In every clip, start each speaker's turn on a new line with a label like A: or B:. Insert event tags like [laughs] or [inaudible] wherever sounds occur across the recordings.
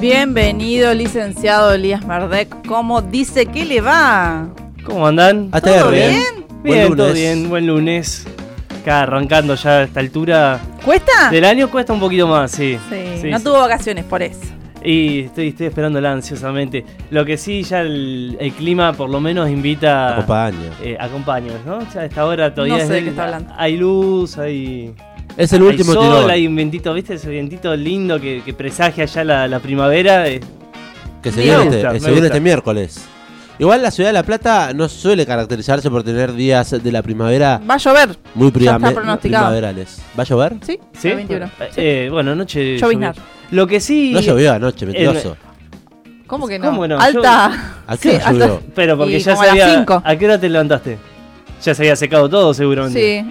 A: Bienvenido, licenciado Elías Mardek. ¿Cómo dice que le va?
B: ¿Cómo andan?
A: ¿Todo bien?
B: Bien,
C: Buen
B: todo
C: lunes.
B: bien, buen lunes. Acá arrancando ya a esta altura
A: ¿Cuesta?
B: del año cuesta un poquito más, sí.
A: Sí,
B: Sí,
A: no
B: sí.
A: tuvo vacaciones por eso.
B: Y estoy, estoy esperándola ansiosamente. Lo que sí, ya el, el clima por lo menos invita...
C: Acompaña.
B: Eh, acompaña, ¿no? Ya a esta hora todavía
A: No sé
B: es
A: de
B: del-
A: qué está hablando.
B: hay luz, hay,
C: Es el
B: hay
C: último
B: sol,
C: tirón.
B: hay un vientito, ¿viste? Ese vientito lindo que, que presagia ya la, la primavera. eh.
C: Que se viene,
B: gusta,
C: este,
B: me
C: se viene este miércoles. Igual la ciudad de La Plata no suele caracterizarse por tener días de la primavera
A: Va a llover.
C: muy primaverales. ¿Va a llover?
A: ¿Sí?
B: ¿Sí?
A: El 21.
B: Eh,
A: Sí.
B: eh, bueno, anoche.
A: Lloviznar.
B: Lo que sí.
C: No llovió anoche, mentiroso.
A: ¿Cómo que no?
B: ¿Cómo no?
A: Alta.
C: ¿A qué hora
A: Sí,
C: llovió?
A: alta-
B: Pero porque
A: Y
B: ya se
A: a las
B: había.
A: cinco.
B: ¿A qué hora te levantaste? Ya se había secado todo, seguramente.
A: Sí.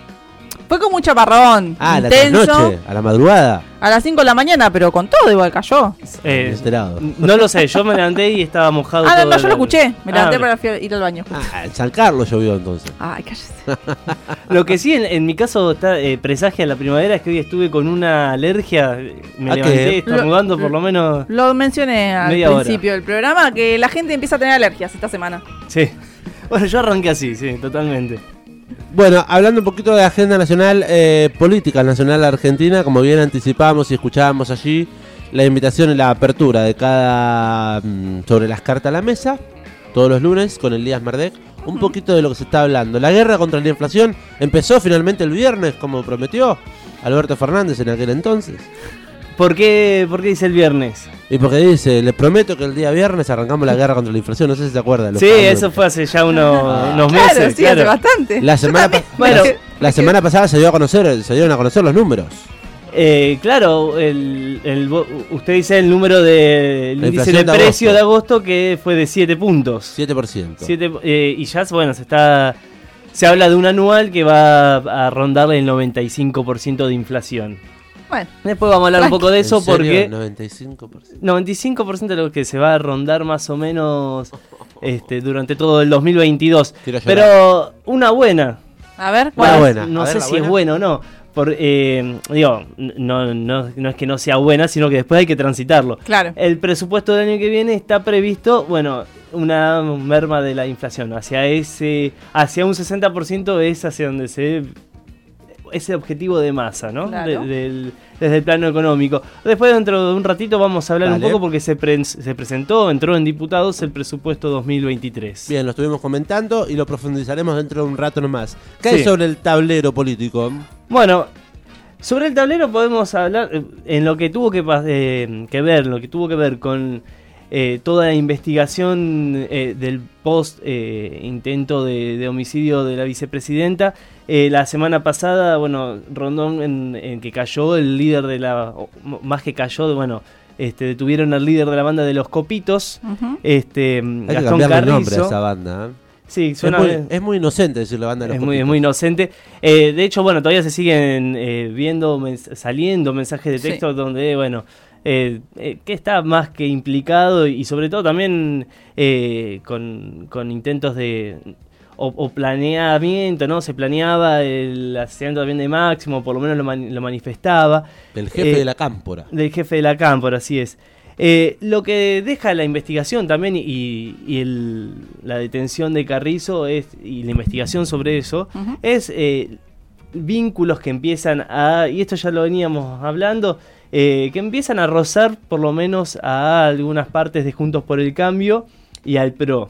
A: Fue con mucho chaparrón.
C: Ah, a la
A: intenso.
C: trasnoche, a la madrugada.
A: A las 5 de la mañana, pero con todo igual cayó.
B: Eh,
C: Inesperado.
B: no lo sé, yo me levanté y estaba mojado.
A: Ah, no,
B: todo
A: no,
B: el-
A: yo lo escuché. Me
B: Ah,
A: levanté
B: ok.
A: para ir al baño.
C: Ah, en San Carlos llovió entonces.
A: Ay, cállese. [laughs]
B: Lo que sí, en, en mi caso, está, eh, presagia la primavera es que hoy estuve con una alergia. Me
C: ¿A
B: levanté estornudando por lo menos.
A: Lo mencioné al
B: Media hora.
A: principio del programa, que la gente empieza a tener alergias esta semana.
B: Sí. Bueno, yo arranqué así, sí, totalmente.
C: Bueno, hablando un poquito de agenda nacional, eh, política nacional argentina, como bien anticipábamos y escuchábamos allí, la invitación y la apertura de cada mm, sobre las cartas a la mesa, todos los lunes con el Díaz Merdec, un poquito de lo que se está hablando. La guerra contra la inflación empezó finalmente el viernes, como prometió Alberto Fernández en aquel entonces.
B: ¿Por qué, por qué dice el viernes?
C: Y porque dice, les prometo que el día viernes arrancamos la guerra contra la inflación, no sé si se acuerdan. lo
B: Sí, eso fue hace ya unos, unos
A: claro,
B: meses.
A: sí,
B: claro.
A: hace bastante.
C: La semana, pa- [laughs]
B: Bueno,
C: la semana pasada se dio a conocer, se dieron a conocer los números.
B: Eh, claro, el, el usted dice el número del
C: La
B: índice de
C: de
B: precio
C: agosto.
B: de agosto que fue de 7 puntos.
C: 7%.
B: Siete, eh, y ya, bueno, se está se habla de un anual que va a rondar el 95% de inflación.
A: Bueno,
B: Después vamos a hablar un poco de
C: ¿En
B: eso
C: serio?
B: porque
C: 95%.
B: 95% de lo que se va a rondar más o menos este, durante todo el 2022.
C: Quiero llorar.
B: Pero una buena,
A: a ver,
C: Una
A: ¿cuál es?
C: buena.
B: no
C: A
B: sé
C: ver, la
B: si
C: buena.
B: es bueno o no. Por, eh, digo, no, no, no es que no sea buena, sino que después hay que transitarlo.
A: Claro.
B: El presupuesto del año que viene está previsto, bueno, una merma de la inflación. Hacia ese, hacia un 60% es hacia donde se ese objetivo de masa, ¿no?
A: Claro.
B: De- del- desde el plano económico. Después, dentro de un ratito, vamos a hablar un poco porque se, pre- se presentó, entró en diputados el presupuesto 2023.
C: Bien, lo estuvimos comentando y lo profundizaremos dentro de un rato nomás. ¿Qué hay
B: Sí.
C: sobre el tablero político?
B: Bueno, sobre el tablero podemos hablar eh, en lo que tuvo que, eh, que ver, lo que tuvo que ver con eh, toda la investigación eh, del post eh, intento de, de homicidio de la vicepresidenta. Eh, la semana pasada, bueno, Rondón en, en que cayó el líder de la, más que cayó, bueno, este, detuvieron al líder de la banda de los Copitos,
A: Ujú.
B: este,
C: Hay que
B: Gastón
C: cambiarle el nombre a
B: Carrizo.
C: esa banda. ¿eh?
B: Sí,
C: Es
B: suena
C: muy,
B: bien.
C: es muy inocente decir la banda de los
B: Es muy, es muy inocente. Eh, de hecho, bueno, todavía se siguen eh, viendo, mens- saliendo mensajes de
A: Sí.
B: texto donde, bueno, eh, eh, que está más que implicado y sobre todo también eh, con, con intentos de... O, o planeamiento, ¿no? Se planeaba el asesinato también de Máximo, por lo menos lo, lo manifestaba.
C: El jefe
B: Eh,
C: de la cámpora.
B: Del jefe de la cámpora, así es. Eh, lo que deja la investigación también y, y el- la detención de Carrizo es, y la investigación sobre eso
A: Ujú.
B: es eh, vínculos que empiezan a, y esto ya lo veníamos hablando, eh, que empiezan a rozar por lo menos a algunas partes de Juntos por el Cambio y al PRO,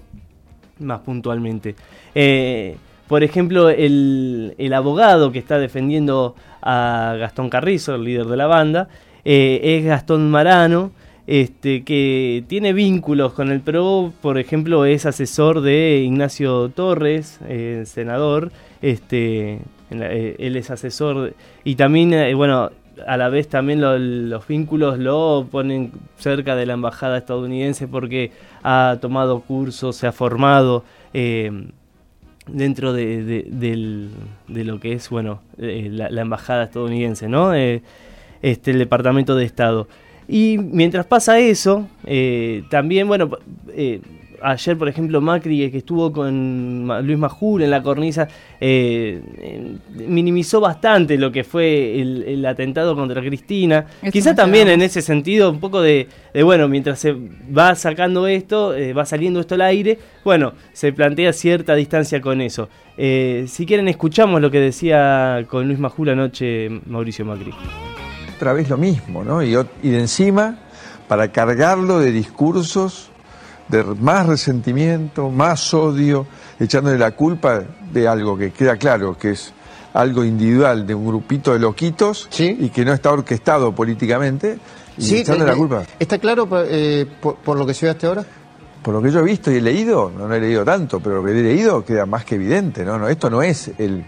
B: más puntualmente. Eh, por ejemplo, el, el abogado que está defendiendo a Gastón Carrizo, el líder de la banda, eh, es Gastón Marano, este, que tiene vínculos con el PRO, por ejemplo, es asesor de Ignacio Torres, senador, este, él es asesor, y también, bueno, a la vez también lo- los vínculos lo ponen cerca de la embajada estadounidense porque ha tomado cursos, se ha formado eh, dentro de, lo que es, bueno, eh, la, embajada estadounidense, ¿no? Eh, este, el Departamento de Estado. Y mientras pasa eso, también, bueno, ayer, por ejemplo, Macri, que estuvo con Luis Majul en la cornisa, eh, eh, minimizó bastante lo que fue el, atentado contra Cristina. Quizá también en ese sentido, un poco de, bueno, mientras se va sacando esto, va saliendo esto al aire, bueno, se plantea cierta distancia con eso. si quieren, escuchamos lo que decía con Luis Majul anoche Mauricio Macri.
D: Otra vez lo mismo, ¿no? y de encima para cargarlo de discursos de más resentimiento, más odio, echándole la culpa de algo que queda claro, que es algo individual de un grupito de loquitos y que no está orquestado políticamente, y echándole la culpa.
E: ¿Está claro eh, por, lo que se ve hasta ahora?
D: Por lo que yo he visto y he leído, no, he leído tanto, pero lo que he leído queda más que evidente, ¿no? no esto no es el,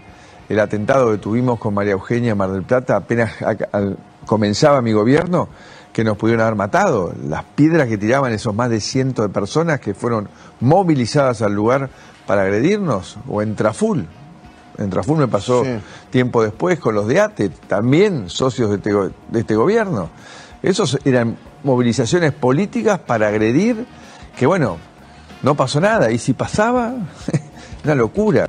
D: el atentado que tuvimos con María Eugenia Mar del Plata apenas comenzaba mi gobierno, que nos pudieron haber matado, las piedras que tiraban esos más de cientos de personas que fueron movilizadas al lugar para agredirnos, o en Traful. En Traful me pasó tiempo después con los de ATE, también socios de este, de este gobierno. Esos eran movilizaciones políticas para agredir, que bueno, no pasó nada, y si pasaba, [laughs] una locura.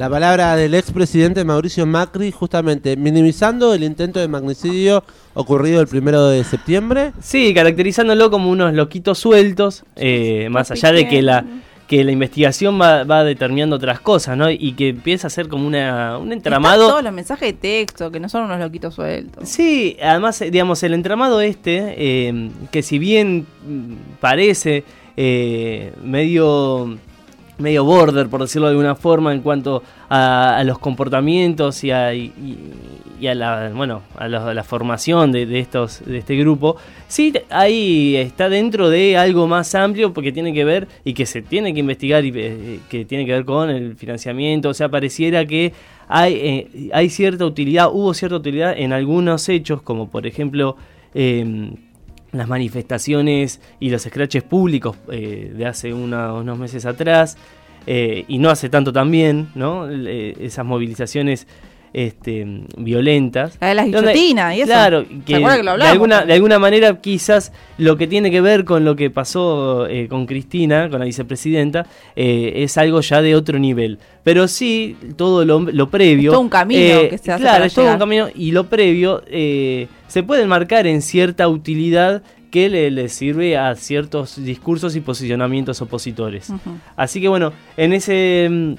C: La palabra del expresidente Mauricio Macri, justamente minimizando el intento de magnicidio ocurrido el primero de septiembre.
B: Sí, caracterizándolo como unos loquitos sueltos, eh, más allá de que la que la investigación va, determinando otras cosas, ¿no? Y que empieza a ser como una, un entramado.
A: todos los mensajes de texto, que no son unos loquitos sueltos.
B: Sí, además, digamos, el entramado este, eh, que si bien mm, parece eh, medio medio border, por decirlo de alguna forma, en cuanto a, los comportamientos y a, la, bueno, a, la, formación de, estos, de este grupo, sí ahí está dentro de algo más amplio porque tiene que ver y que se tiene que investigar y eh, que tiene que ver con el financiamiento, o sea, pareciera que hay, eh, hay cierta utilidad, hubo cierta utilidad en algunos hechos, como por ejemplo... Em, las manifestaciones y los scratches públicos eh, de hace unos meses atrás, eh, y no hace tanto también, ¿no? esas movilizaciones este, violentas.
A: La de las guillotinas y eso.
B: Claro, que, de, alguna, de alguna manera quizás lo que tiene que ver con lo que pasó eh, con Cristina, con la vicepresidenta, es algo ya de otro nivel. Pero sí, todo lo, lo previo...
A: todo un camino que se hace
B: Claro, es todo un camino y lo previo se puede marcar en cierta utilidad que le, sirve a ciertos discursos y posicionamientos opositores. Así que bueno, en ese,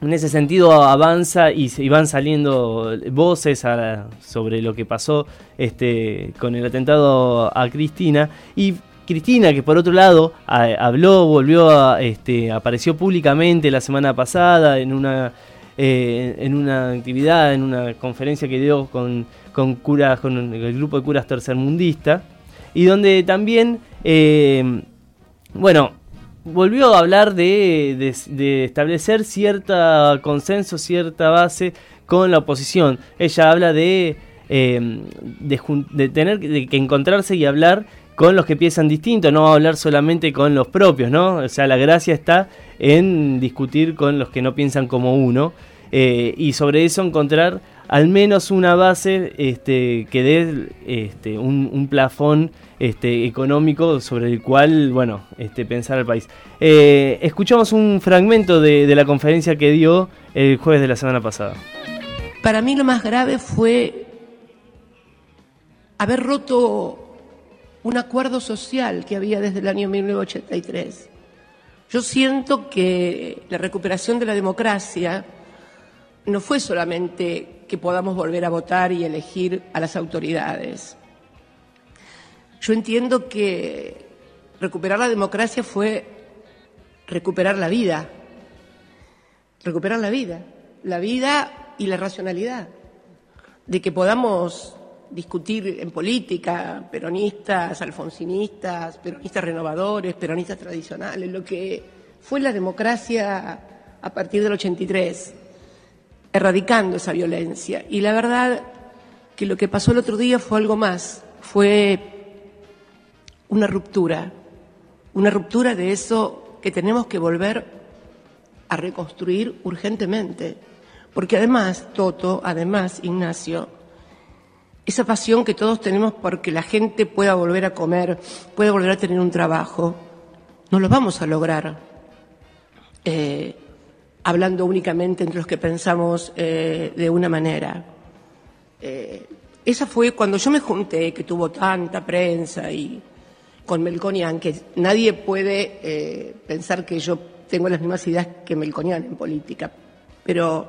B: en ese sentido avanza y, van saliendo voces sobre lo que pasó este, con el atentado a Cristina. Y Cristina, que por otro lado habló, volvió a, este, apareció públicamente la semana pasada en una, eh, en una actividad, en una conferencia que dio con con, curas, con el grupo de curas tercermundista, y donde también, eh, bueno, volvió a hablar de, establecer cierta consenso, cierta base con la oposición. Ella habla de, eh, de, tener que encontrarse y hablar con los que piensan distinto, no hablar solamente con los propios, ¿no? O sea, la gracia está en discutir con los que no piensan como uno eh, y sobre eso encontrar al menos una base este, que dé este, un, plafón este, económico sobre el cual, bueno, este, pensar al país. Eh, escuchamos un fragmento de, de la conferencia que dio el jueves de la semana pasada.
F: Para mí lo más grave fue haber roto un acuerdo social que había desde el año 1983. Yo siento que la recuperación de la democracia no fue solamente que podamos volver a votar y elegir a las autoridades. Yo entiendo que recuperar la democracia fue recuperar la vida, recuperar la vida, la vida y la racionalidad, de que podamos discutir en política, peronistas, alfonsinistas, peronistas renovadores, peronistas tradicionales, lo que fue la democracia a partir del 83 erradicando esa violencia. Y la verdad que lo que pasó el otro día fue algo más, fue una ruptura, una ruptura de eso que tenemos que volver a reconstruir urgentemente. Porque además, Toto, además, Ignacio, esa pasión que todos tenemos porque la gente pueda volver a comer, pueda volver a tener un trabajo, no lo vamos a lograr eh, hablando únicamente entre los que pensamos eh, de una manera. Eh, esa fue cuando yo me junté, que tuvo tanta prensa y con Melconian, que nadie puede eh, pensar que yo tengo las mismas ideas que Melconian en política, pero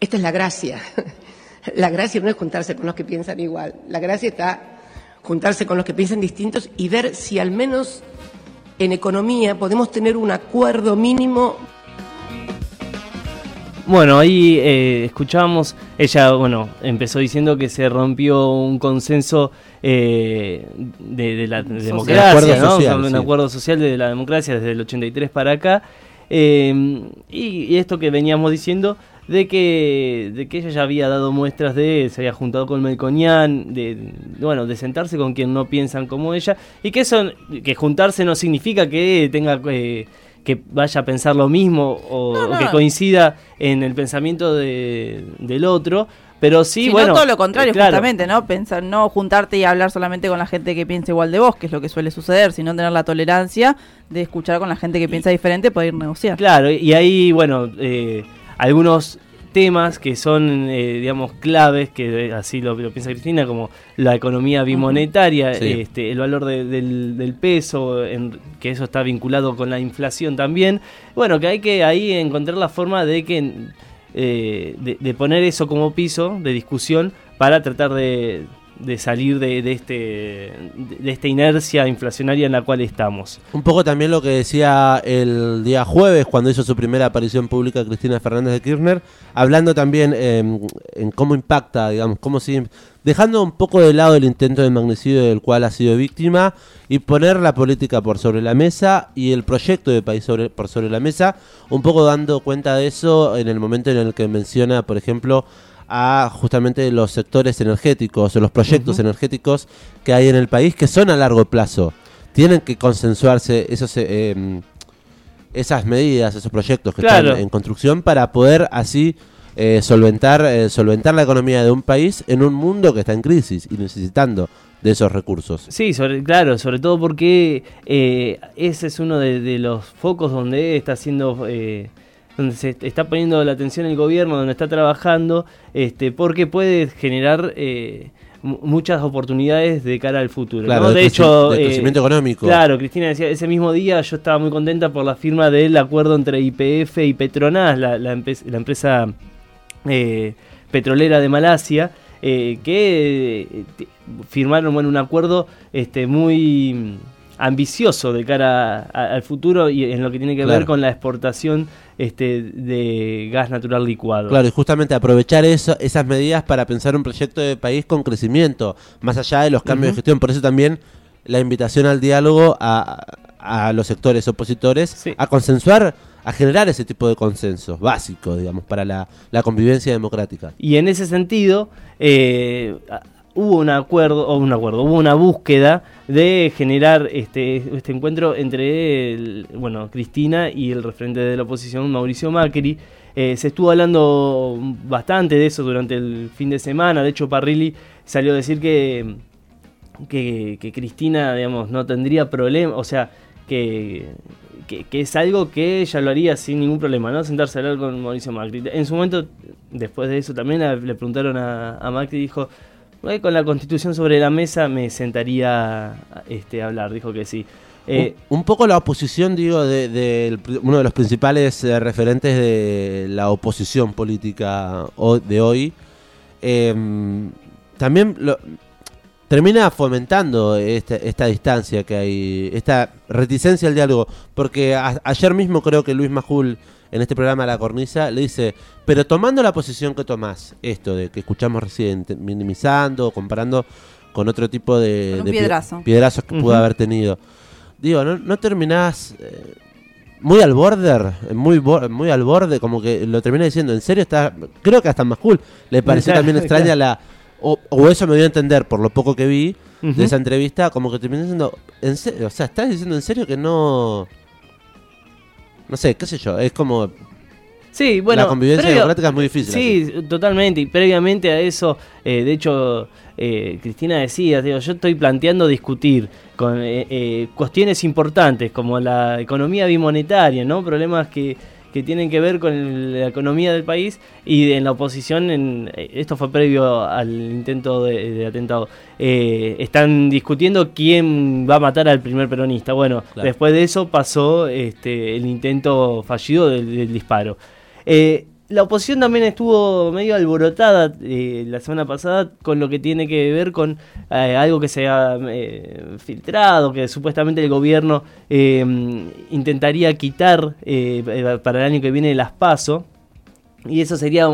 F: esta es la gracia. [laughs] La gracia no es juntarse con los que piensan igual, la gracia está juntarse con los que piensan distintos y ver si al menos en economía podemos tener un acuerdo mínimo
B: Bueno, ahí eh, escuchábamos, ella, bueno, empezó diciendo que se rompió un consenso eh, de, de la democracia, ¿no?
C: social,
B: un
C: sí.
B: acuerdo social de la democracia desde el 83 para acá. Eh, y, y esto que veníamos diciendo de que, de que ella ya había dado muestras de, se había juntado con Melconian, de, de, bueno, de sentarse con quien no piensan como ella, y que eso, que juntarse no significa que tenga... que vaya a pensar lo mismo o,
A: No,
B: o que coincida en el pensamiento de- del otro, pero sí,
A: Si
B: bueno.
A: no, todo lo contrario,
B: eh, claro.
A: justamente, ¿no? Pensar, no juntarte y hablar solamente con la gente que piensa igual de vos, que es lo que suele suceder, sino tener la tolerancia de escuchar con la gente que piensa diferente, poder negociar.
B: Claro, y ahí, bueno, eh, algunos temas que son, eh, digamos, claves, que eh, así lo, lo piensa Cristina, como la economía bimonetaria,
C: Sí.
B: este, el valor de- del, del peso, en- que eso está vinculado con la inflación también. Bueno, que hay que ahí encontrar la forma de que eh, de, de poner eso como piso de discusión para tratar de, de salir de, de este de esta inercia inflacionaria en la cual estamos.
C: Un poco también lo que decía el día jueves cuando hizo su primera aparición pública Cristina Fernández de Kirchner, hablando también eh, en cómo impacta, digamos, cómo sigue, dejando un poco de lado el intento de magnicidio del cual ha sido víctima y poner la política por sobre la mesa y el proyecto de país sobre, por sobre la mesa, un poco dando cuenta de eso en el momento en el que menciona, por ejemplo, a justamente los sectores energéticos o los proyectos energéticos que hay en el país que son a largo plazo. Tienen que consensuarse esos, eh, em, esas medidas, esos proyectos que
B: Claro.
C: están en construcción para poder así eh, solventar, eh, solventar la economía de un país en un mundo que está en crisis y necesitando de esos recursos.
B: Sí, sobre, claro, sobre todo porque eh, ese es uno de, de los focos donde está haciendo, eh, donde se está poniendo la atención el gobierno, donde está trabajando, este, porque puede generar eh, mu- muchas oportunidades de cara al futuro.
C: Claro,
B: ¿no?
C: de
B: hecho,
C: de
B: eh,
C: crecimiento económico.
B: Claro, Cristina decía, ese mismo día yo estaba muy contenta por la firma del acuerdo entre IPF y Petronas, la, la, empe- la empresa eh, petrolera de Malasia, eh, que eh, firmaron bueno, un acuerdo este, muy ambicioso de cara a- al futuro y en lo que tiene que
C: Claro.
B: ver con la exportación este, de gas natural licuado.
C: Claro, y justamente aprovechar eso, esas medidas para pensar un proyecto de país con crecimiento, más allá de los cambios de gestión. Por eso también la invitación al diálogo a, a los sectores opositores
B: Sí.
C: a consensuar, a generar ese tipo de consensos básicos, digamos, para la, la convivencia democrática.
B: Y en ese sentido, eh, hubo un acuerdo, o un acuerdo, hubo una búsqueda de generar este, este encuentro entre bueno, Cristina y el referente de la oposición, Mauricio Macri. Eh, se estuvo hablando bastante de eso durante el fin de semana. De hecho, Parrilli salió a decir que, que, Cristina, digamos, no tendría problema, o sea, que, que, es algo que ella lo haría sin ningún problema, ¿no? Sentarse a hablar con Mauricio Macri. En su momento, después de eso, también le preguntaron a, a Macri y dijo, "Eh, con la constitución sobre la mesa me sentaría este, a hablar, dijo que sí. Eh,
C: un, poco la oposición, digo, de, uno de los principales eh, referentes de la oposición política de hoy, em, también lo- termina fomentando esta, esta distancia que hay, esta reticencia al diálogo, porque a- ayer mismo creo que Luis Majul en este programa La Cornisa le dice, pero tomando la posición que tomás, esto de que escuchamos recién, minimizando, comparando con otro tipo de, de pie-
A: piedrazo.
C: piedrazos que pudo haber tenido. Digo, ¿no, no terminás eh, muy al border? Muy, bo- muy al borde, como que lo termina diciendo, ¿en serio está? Creo que hasta más cool. Le pareció [laughs] también extraña la... O, o eso me dio a entender por lo poco que vi de esa entrevista, como que terminó diciendo, ¿en serio? O sea, ¿estás diciendo en serio que no...? No sé, qué sé yo, es como...
B: Sí, bueno.
C: la convivencia
B: previo-
C: democrática es muy difícil.
B: Sí, totalmente. Y previamente a eso, eh, de hecho, eh, Cristina decía, digo, yo estoy planteando discutir con eh, eh, cuestiones importantes como la economía bimonetaria, ¿no? Problemas que, que tienen que ver con la economía del país y en la oposición, en, eh, esto fue previo al intento de, de atentado, eh, están discutiendo quién va a matar al primer peronista. Bueno,
C: Claro.
B: después de eso pasó este, el intento fallido del, del disparo. Eh, la oposición también estuvo medio alborotada eh, la semana pasada con lo que tiene que ver con eh, algo que se ha eh, filtrado, que supuestamente el gobierno eh, intentaría quitar para el año que viene las PASO. Y eso sería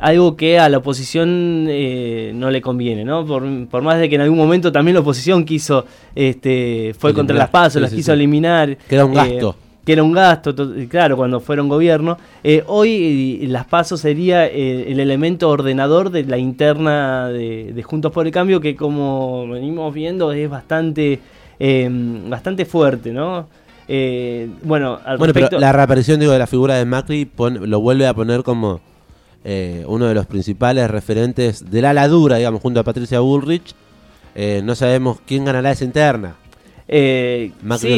B: algo que a la oposición eh, no le conviene, ¿no? Por, por más de que en algún momento también la oposición quiso, este, fue contra las PASO,
C: sí,
B: las
C: sí,
B: quiso
C: sí.
B: eliminar.
C: Que era un
B: eh,
C: gasto.
B: Que era un gasto, to- claro, cuando fueron gobierno. Eh, hoy las PASO sería eh, el elemento ordenador de la interna de, de Juntos por el Cambio, que como venimos viendo es bastante, eh, bastante fuerte, ¿no? Eh, bueno, al
C: Bueno,
B: respecto-
C: pero la reaparición digo, de la figura de Macri pon- lo vuelve a poner como eh, uno de los principales referentes del ala dura, digamos, junto a Patricia Bullrich. Eh, no sabemos quién ganará esa interna.
B: Eh,
C: Macri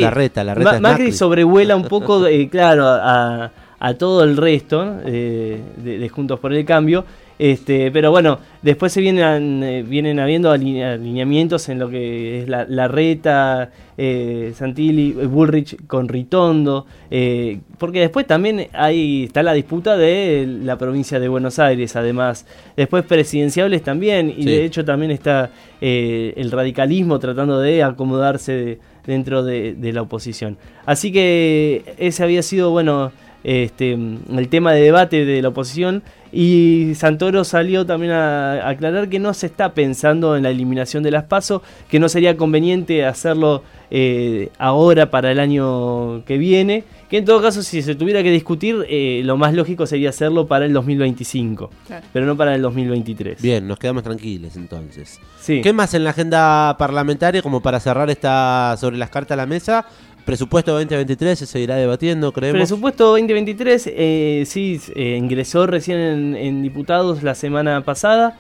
B: Ma-
C: es
B: Macri,
C: Macri.
B: sobrevuela un [laughs] poco, eh, claro, a, a todo el resto eh, de, de Juntos por el Cambio. Este, pero bueno, después se vienen, eh, vienen habiendo aline- alineamientos en lo que es la, Larreta, eh, Santilli, eh, Bullrich con Ritondo, eh, porque después también hay, está la disputa de la provincia de Buenos Aires, además. Después presidenciables también, y
C: Sí.
B: de hecho también está eh, el radicalismo tratando de acomodarse de- dentro de, de la oposición. Así que ese había sido, bueno, este, el tema de debate de la oposición y Santoro salió también a aclarar que no se está pensando en la eliminación de las PASO, que no sería conveniente hacerlo eh, ahora para el año que viene, que en todo caso si se tuviera que discutir, eh, lo más lógico sería hacerlo para el 2025,
A: Claro.
B: pero no para el 2023.
C: Bien, nos quedamos tranquilos entonces.
B: Sí.
C: ¿Qué más en la agenda parlamentaria como para cerrar esta sobre las cartas a la mesa? Presupuesto 2023 se seguirá debatiendo, creemos.
B: Presupuesto 2023, eh, sí, eh, ingresó recién en, en diputados la semana pasada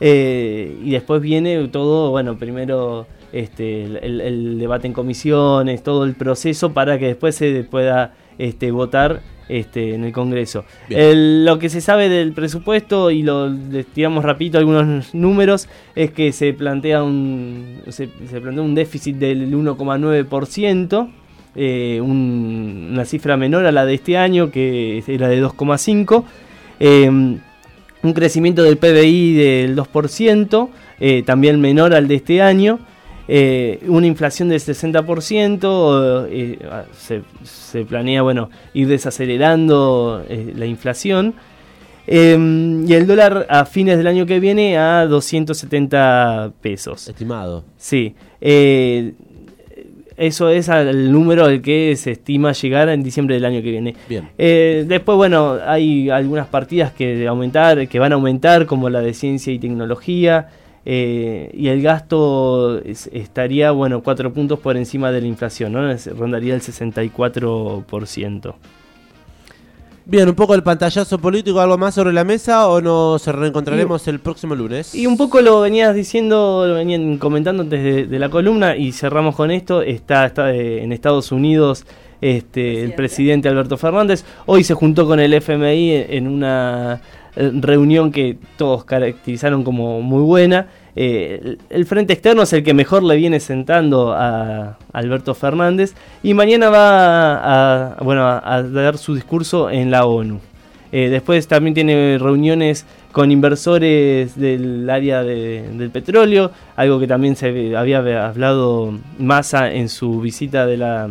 B: eh, y después viene todo, bueno, primero este, el, el- debate en comisiones, todo el proceso para que después se pueda este, votar este, en el Congreso. El- lo que se sabe del presupuesto y lo les tiramos rapidito algunos números es que se plantea un se, se plantea un déficit del 1,9%, eh, un- una cifra menor a la de este año que era de 2,5, eh, un crecimiento del PBI del 2%, eh, también menor al de este año. eh, una inflación del 60%, eh, ah, se, se planea bueno ir desacelerando la inflación. Eh, y el dólar a fines del año que viene a 270 pesos.
C: Estimado.
B: Sí. eh, eso es el número al que se estima llegar en diciembre del año que viene.
C: Bien.
B: Eh, después, bueno, hay algunas partidas que aumentar, que van a aumentar, como la de ciencia y tecnología. eh, y el gasto es- estaría, bueno, cuatro puntos por encima de la inflación, ¿no? Es- rondaría el 64%.
C: Bien, un poco el pantallazo político, algo más sobre la mesa o nos reencontraremos el próximo lunes.
B: Y un poco lo venías diciendo, lo venían comentando antes de, de la columna y cerramos con esto. Está, está eh, en Estados Unidos este, el presidente Alberto Fernández. Hoy se juntó con el FMI en, en una eh, reunión que todos caracterizaron como muy buena. Eh, el, frente externo es el que mejor le viene sentando a Alberto Fernández y mañana va a, a- bueno, a- a dar su discurso en la ONU. Eh, después también tiene reuniones con inversores del área de- del petróleo, algo que también se había hablado Massa en su visita de la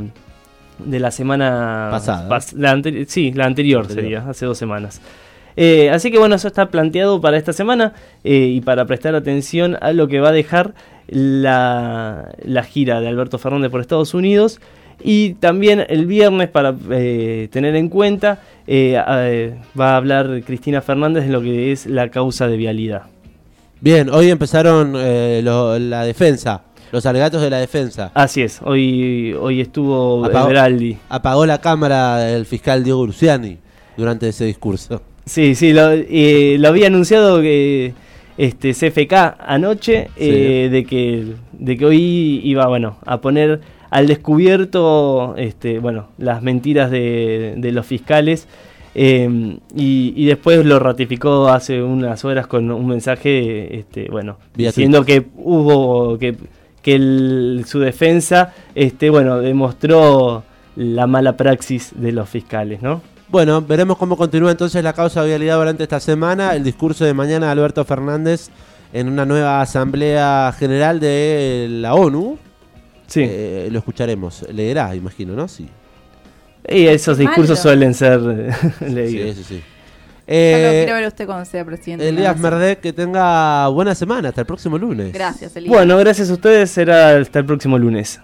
B: de la semana
C: Pasada.
B: pas- la anteri- sí, la anterior,
C: Anterior.
B: sería, hace dos semanas. Eh, así que bueno, eso está planteado para esta semana eh, y para prestar atención a lo que va a dejar la, la gira de Alberto Fernández por Estados Unidos. Y también el viernes, para eh, tener en cuenta, eh, eh, va a hablar Cristina Fernández de lo que es la causa de vialidad.
C: Bien, hoy empezaron eh, lo- la defensa, los alegatos de la defensa.
B: Así es, hoy, hoy estuvo
C: Apagó-
B: Everaldi.
C: Apagó la cámara el fiscal Diego Luciani durante ese discurso.
B: Sí, sí, lo, eh, lo había anunciado que este, CFK anoche eh, de, que, de que hoy iba bueno, a poner al descubierto este, bueno, las mentiras de, de los fiscales. eh, y, y después lo ratificó hace unas horas con un mensaje este, bueno,
C: Vía
B: diciendo que hubo que, que el- su defensa este, bueno, demostró la mala praxis de los fiscales, ¿no?
C: Bueno, veremos cómo continúa entonces la causa de vialidad durante esta semana. El discurso de mañana de Alberto Fernández en una nueva asamblea general de la ONU.
B: Sí.
C: Eh, lo escucharemos. Leerá, imagino, ¿no? Sí.
B: y esos discursos
A: malo.
B: suelen ser [laughs]
C: Sí,
B: leídos.
C: sí, sí.
A: Lo
C: Eh,
A: quiero ver a usted cuando sea presidente. de la
C: Elías. Merdec, que tenga buena semana. Hasta el próximo lunes.
A: Gracias, Elías.
B: Bueno, gracias a ustedes. Será hasta el próximo lunes.